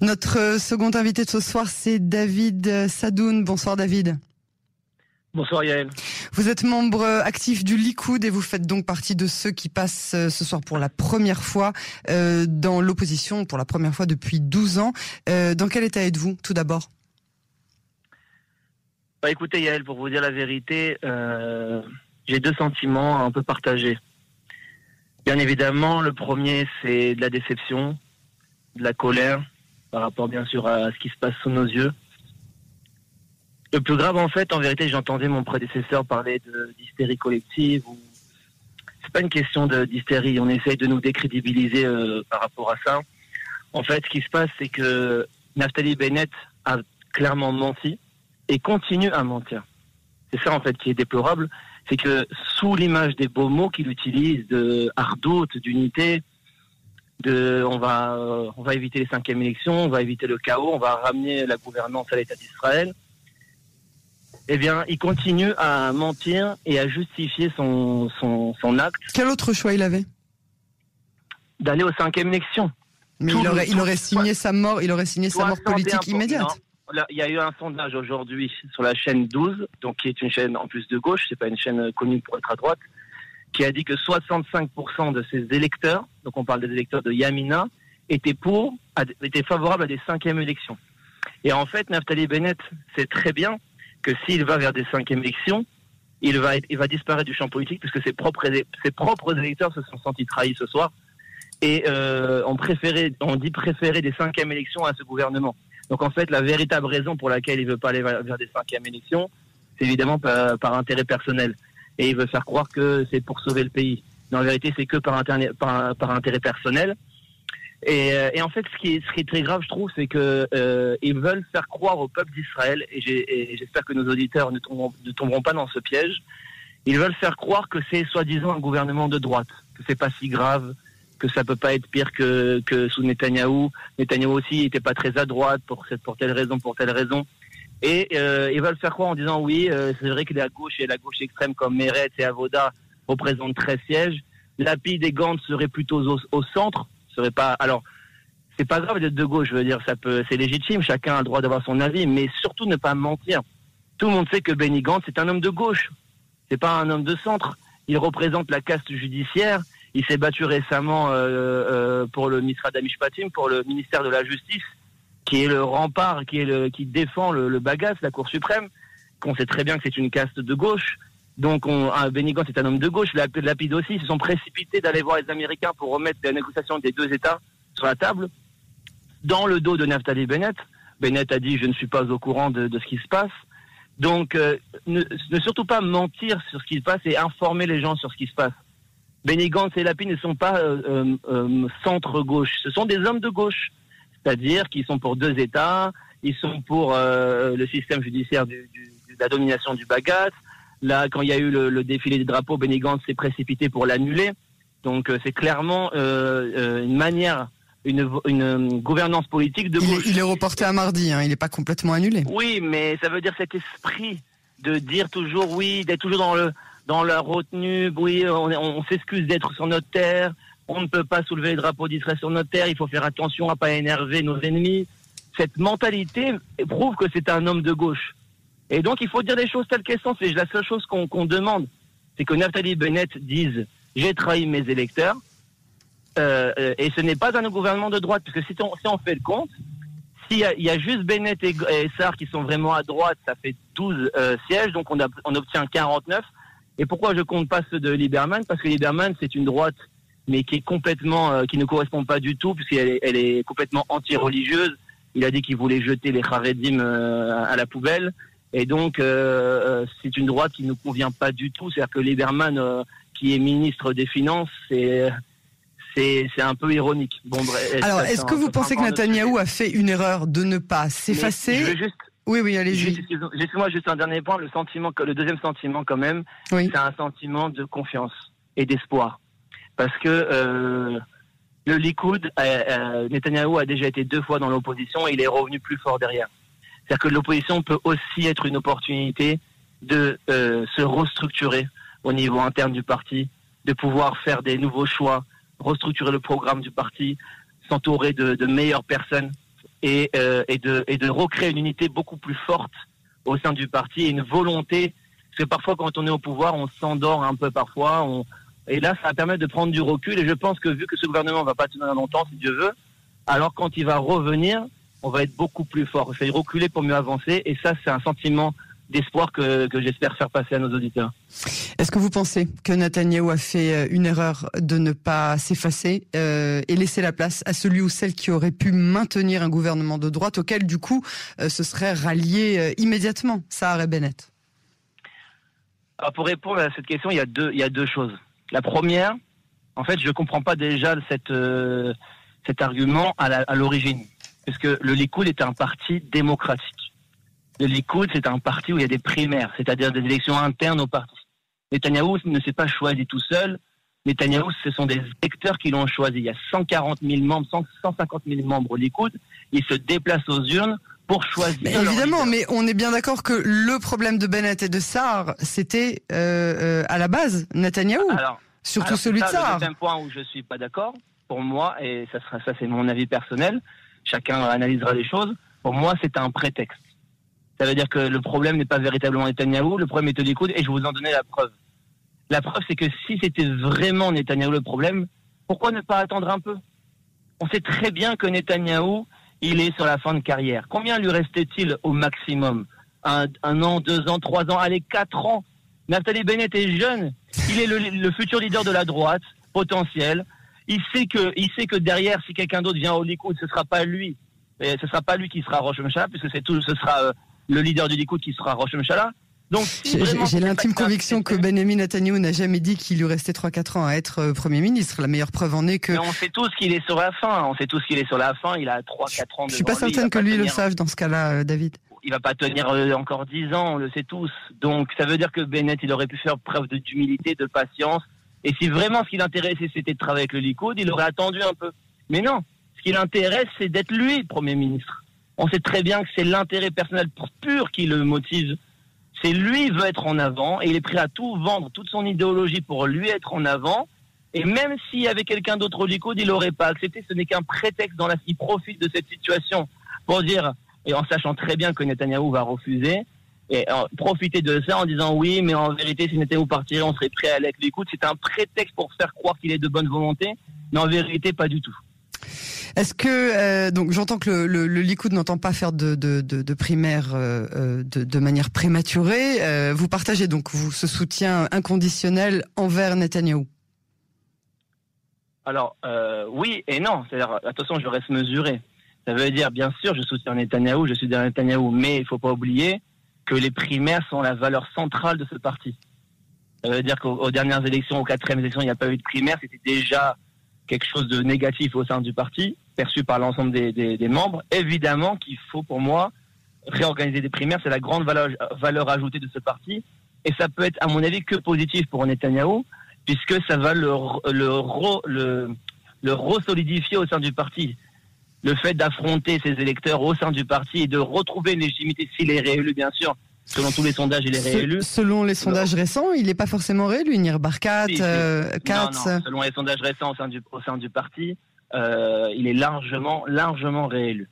Notre second invité de ce soir, c'est David Sadoun. Bonsoir David. Bonsoir Yael. Vous êtes membre actif du Likoud et vous faites donc partie de ceux qui passent euh, ce soir pour la première fois euh, dans l'opposition, pour la première fois depuis 12 ans. Euh, dans quel état êtes-vous tout d'abord? Bah, Écoutez Yael, pour vous dire la vérité, j'ai deux sentiments un peu partagés. Bien évidemment, le premier c'est de la déception, de la colère par rapport bien sûr à ce qui se passe sous nos yeux. Le plus grave, en fait, en vérité, j'entendais mon prédécesseur parler d'hystérie collective. Ou... C'est pas une question d'hystérie. On essaye de nous décrédibiliser euh, par rapport à ça. En fait, ce qui se passe, c'est que Naftali Bennett a clairement menti et continue à mentir. C'est ça, en fait, qui est déplorable. C'est que sous l'image des beaux mots qu'il utilise, de ardoute, d'unité, de, on va, on va éviter les cinquièmes élections, on va éviter le chaos, on va ramener la gouvernance à l'État d'Israël eh bien, il continue à mentir et à justifier son, son, son acte. Quel autre choix il avait? D'aller aux cinquième élection. Mais il aurait, il aurait signé sa mort, il aurait signé sa mort politique immédiate. il y a eu un sondage aujourd'hui sur la chaîne 12, donc qui est une chaîne en plus de gauche, c'est pas une chaîne connue pour être à droite, qui a dit que 65% de ses électeurs, donc on parle des électeurs de Yamina, étaient pour, étaient favorables à des cinquièmes élections. Et en fait, Naftali Bennett sait très bien que s'il va vers des cinquièmes élections, il va, il va disparaître du champ politique puisque ses propres, ses propres électeurs se sont sentis trahis ce soir et euh, ont préféré, on dit préférer des cinquièmes élections à ce gouvernement. Donc en fait, la véritable raison pour laquelle il veut pas aller vers des cinquièmes élections, c'est évidemment par, intérêt personnel. Et il veut faire croire que c'est pour sauver le pays. Mais en vérité, c'est que par, par, par intérêt personnel. Euh, et, en fait, ce qui, est, ce qui est très grave, je trouve, c'est que euh, ils veulent faire croire au peuple d'Israël, et j'espère que nos auditeurs ne tomberont, ne tomberont, pas dans ce piège. Ils veulent faire croire que c'est soi-disant un gouvernement de droite, que c'est pas si grave, que ça peut pas être pire que, que sous Netanyahou. Netanyahou aussi n'était pas très à droite pour cette, pour telle raison, pour telle raison. Et euh, ils veulent faire croire en disant oui, euh, c'est vrai que la gauche et la gauche extrême comme Meretz et Avoda représentent 13 sièges. Lapide et Gantz seraient plutôt au, au centre serait pas. Alors, c'est pas grave d'être de gauche, je veux dire, ça peut, c'est légitime, chacun a le droit d'avoir son avis, mais surtout ne pas mentir. Tout le monde sait que Benny Gantz est un homme de gauche, c'est pas un homme de centre. Il représente la caste judiciaire. Il s'est battu récemment euh, euh, pour le ministère d'Amishpatim, pour le ministère de la Justice, qui est le rempart, qui est le, qui défend le, le bagasse, la Cour suprême. Qu'on sait très bien que c'est une caste de gauche. Donc, on, Benny Gantz est un homme de gauche. Lapide aussi, ils se sont précipités d'aller voir les Américains pour remettre la négociation des deux États sur la table, dans le dos de Naftali Bennett. Bennett a dit je ne suis pas au courant de, ce qui se passe. Donc, euh, ne, surtout pas mentir sur ce qui se passe et informer les gens sur ce qui se passe. Benny Gantz et Lapide ne sont pas euh, euh, centre-gauche, ce sont des hommes de gauche. C'est-à-dire qu'ils sont pour deux États, ils sont pour le système judiciaire de la domination du bagat, Là, quand il y a eu le, défilé des drapeaux, Benny Gantz s'est précipité pour l'annuler. Donc euh, c'est clairement euh, euh, une manière, une, une, gouvernance politique de gauche. Il est, reporté à mardi, hein, il n'est pas complètement annulé. Oui, mais ça veut dire cet esprit de dire toujours oui, d'être toujours dans le dans la retenue, oui, on, on s'excuse d'être sur notre terre, on ne peut pas soulever les drapeaux d'Israël sur notre terre, il faut faire attention à pas énerver nos ennemis. Cette mentalité prouve que c'est un homme de gauche. Et donc, il faut dire les choses telles qu'elles sont. C'est la seule chose qu'on demande. C'est que Nathalie Bennett dise j'ai trahi mes électeurs. Euh, euh, et ce n'est pas un gouvernement de droite, parce que si on, fait le compte, s'il y, a juste Bennett et, et qui sont vraiment à droite, ça fait 12 euh, sièges, donc on obtient 49. Et pourquoi je compte pas ceux de Lieberman? Parce que Lieberman, c'est une droite, mais qui est complètement, euh, qui ne correspond pas du tout, puisqu'elle est, elle est complètement anti-religieuse. Il a dit qu'il voulait jeter les Haredim à la poubelle. Et donc, euh, euh, c'est une droite qui ne convient pas du tout. C'est-à-dire que Lieberman, euh, qui est ministre des Finances, c'est c'est un peu ironique. Bon, Alors, est-ce que vous pensez que Netanyahou a fait une erreur de ne pas s'effacer Oui, oui, allez-y. Excusez-moi, juste un dernier point. Le sentiment, le deuxième sentiment, quand même, c'est un sentiment de confiance et d'espoir, parce que euh, le Likoud, euh, Netanyahou a déjà été deux fois dans l'opposition et il est revenu plus fort derrière. C'est-à-dire que l'opposition peut aussi être une opportunité de euh, se restructurer au niveau interne du parti, de pouvoir faire des nouveaux choix, restructurer le programme du parti, s'entourer de, de, meilleures personnes et, et, de, et de recréer une unité beaucoup plus forte au sein du parti et une volonté. Parce que parfois, quand on est au pouvoir, on s'endort un peu parfois. On, et là, ça va permettre de prendre du recul. Et je pense que vu que ce gouvernement va pas tenir longtemps, si Dieu veut, alors quand il va revenir, on va être beaucoup plus fort. Il faut reculer pour mieux avancer. Et ça, c'est un sentiment d'espoir que, que j'espère faire passer à nos auditeurs. Est-ce que vous pensez que Netanyahou a fait euh, une erreur de ne pas s'effacer euh, et laisser la place à celui ou celle qui aurait pu maintenir un gouvernement de droite auquel du coup euh, ce serait rallié euh, immédiatement, Sahar Bennett? Alors pour répondre à cette question, il y a deux, il y a deux choses. La première, en fait, je ne comprends pas déjà cette, euh, cet argument à l'origine, parce que le Likoud est un parti démocratique. Le Likoud, c'est un parti où il y a des primaires, c'est-à-dire des élections internes au parti. Netanyahou ne s'est pas choisi tout seul. Netanyahou, ce sont des électeurs qui l'ont choisi. Il y a 140 000 membres, 150 000 membres au Likoud. Ils se déplacent aux urnes pour choisir. Mais évidemment, mais on est bien d'accord que le problème de Bennett et de Sarr, c'était euh, euh, à la base Netanyahou. Alors, surtout alors, celui ça, de Sarr. Le deuxième point où je suis pas d'accord, pour moi, et ça sera ça, c'est mon avis personnel. Chacun analysera les choses. Pour moi, c'est un prétexte. Ça veut dire que le problème n'est pas véritablement Netanyahou, le problème est au Likoud, et je vous en donner la preuve. La preuve, c'est que si c'était vraiment Netanyahou le problème, pourquoi ne pas attendre un peu? On sait très bien que Netanyahou, il est sur la fin de carrière. Combien lui restait-il au maximum un, un, an, deux ans, trois ans, allez, quatre ans Nathalie Bennett est jeune. Il est le, le, futur leader de la droite, potentiel. Il sait que, il sait que derrière, si quelqu'un d'autre vient au Likoud, ce sera pas lui. Et ce sera pas lui qui sera Roche Mchala, puisque c'est tout, ce sera euh, le leader du Likoud qui sera Roche Mchala. Donc, si j'ai l'intime conviction que Benjamin Netanyahu n'a jamais dit qu'il lui restait 3-4 ans à être euh, Premier ministre. La meilleure preuve en est que... Mais on sait tous qu'il est sur la fin. On sait tous qu'il est sur la fin. Il a 3-4 ans de Je suis pas certaine que lui tenir... le sache dans ce cas-là, euh, David. Il va pas tenir euh, encore 10 ans, on le sait tous. Donc ça veut dire que Bennett, il aurait pu faire preuve d'humilité, de patience. Et si vraiment ce qui l'intéressait, c'était de travailler avec le Likoud, il aurait attendu un peu. Mais non, ce qui l'intéresse, c'est d'être lui Premier ministre. On sait très bien que c'est l'intérêt personnel pur qui le motive c'est lui veut être en avant et il est prêt à tout vendre, toute son idéologie pour lui être en avant. Et même s'il y avait quelqu'un d'autre au Likoud, il n'aurait pas accepté. Ce n'est qu'un prétexte dans la il profite de cette situation pour dire, et en sachant très bien que Netanyahou va refuser, et profiter de ça en disant oui, mais en vérité, si Netanyahou partirait, on serait prêt à aller avec. C'est un prétexte pour faire croire qu'il est de bonne volonté, mais en vérité, pas du tout. Est-ce que euh, donc j'entends que le, Likoud n'entend pas faire de, de, de, primaire euh, de, de, manière prématurée. Euh, vous partagez donc vous ce soutien inconditionnel envers Netanyahou? Alors euh, oui et non. C'est-à-dire attention, je reste mesuré. Ça veut dire bien sûr, je soutiens Netanyahou, je suis derrière Netanyahou, mais il faut pas oublier que les primaires sont la valeur centrale de ce parti. Ça veut dire qu'aux dernières élections, aux quatrièmes élections, il n'y a pas eu de primaire. C'était déjà quelque chose de négatif au sein du parti, perçu par l'ensemble des, membres. Évidemment qu'il faut pour moi réorganiser des primaires, c'est la grande valeur, valeur ajoutée de ce parti. Et ça peut être, à mon avis, que positif pour Netanyahou, puisque ça va le, le, le, le resolidifier au sein du parti. Le fait d'affronter ses électeurs au sein du parti et de retrouver une légitimité, s'il est réélu, bien sûr, Selon tous les sondages, il est réélu. Selon les sondages non. récents, il n'est pas forcément réélu. Nir Barkat, si, euh, Katz. Non, non. Selon les sondages récents au sein du, au sein du parti, euh, il est largement, largement réélu.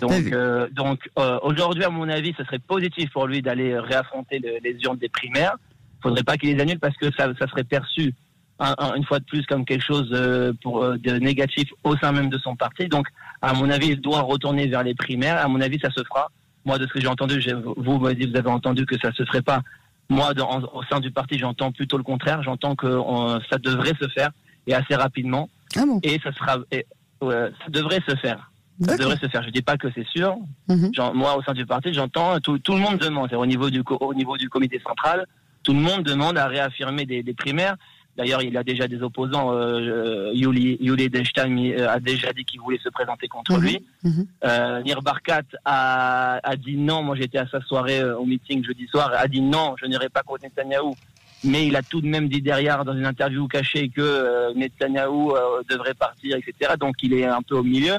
Donc, euh, donc euh, aujourd'hui, à mon avis, ce serait positif pour lui d'aller réaffronter le, les urnes des primaires. Il faudrait pas qu'il les annule parce que ça, ça serait perçu un, un, une fois de plus comme quelque chose pour, de négatif au sein même de son parti. Donc, à mon avis, il doit retourner vers les primaires. À mon avis, ça se fera moi, de ce que j'ai entendu, vous m'avez dit, vous avez entendu que ça se ferait pas. Moi, dans, au sein du parti, j'entends plutôt le contraire. J'entends que on, ça devrait se faire et assez rapidement. Ah bon? Et ça sera, et, ouais, ça devrait se faire. Ça devrait se faire. Je dis pas que c'est sûr. Mm -hmm. Genre, moi, au sein du parti, j'entends tout, tout, le monde demande. Au niveau du au niveau du comité central, tout le monde demande à réaffirmer des, des primaires. D'ailleurs, il y a déjà des opposants. Euh, Yuli, Yuli Edelstein a déjà dit qu'il voulait se présenter contre Mhm. mmh. lui. Mmh. Euh, Nir Barkat a, a, dit non. Moi, j'étais à sa soirée euh, au meeting jeudi soir. A dit non, je n'irai pas contre Netanyahou. Mais il a tout de même dit derrière, dans une interview cachée, que euh, Netanyahou euh, devrait partir, etc. Donc, il est un peu au milieu.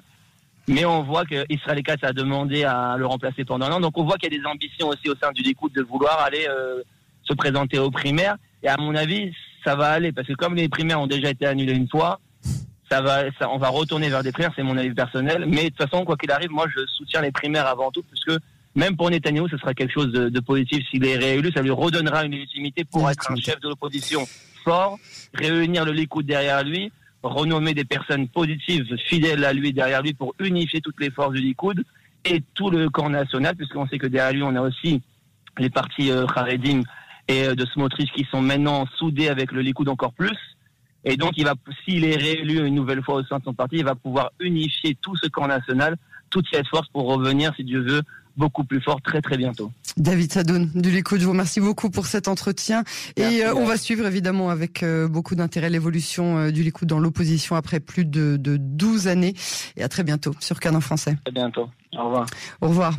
Mais on voit que Israël Katz a demandé à le remplacer pendant un an. Donc, on voit qu'il y a des ambitions aussi au sein du Likoud de vouloir aller euh, se présenter aux primaires. Et à mon avis, ça va aller parce que comme les primaires ont déjà été annulées une fois, ça va, ça, on va retourner vers des primaires, c'est mon avis personnel. Mais de toute façon, quoi qu'il arrive, moi, je soutiens les primaires avant tout, puisque même pour Netanyahu, ce sera quelque chose de, de positif s'il est réélu. Ça lui redonnera une légitimité pour être un chef de l'opposition fort, réunir le Likoud derrière lui, renommer des personnes positives, fidèles à lui derrière lui pour unifier toutes les forces du Likoud et tout le camp national, puisqu'on sait que derrière lui, on a aussi les partis euh, Haredim et euh, de Smotrich qui sont maintenant soudés avec le Likoud encore plus. Et donc, il va, s'il est réélu une nouvelle fois au sein de son parti, il va pouvoir unifier tout ce camp national, toute cette force pour revenir, si Dieu veut, beaucoup plus fort très très bientôt. David Sadoun du Likoud, je vous remercie beaucoup pour cet entretien et euh, on va suivre évidemment avec euh, beaucoup d'intérêt l'évolution euh, du Likoud dans l'opposition après plus de, de 12 années et à très bientôt sur Canon Français. À bientôt. Au revoir. Au revoir.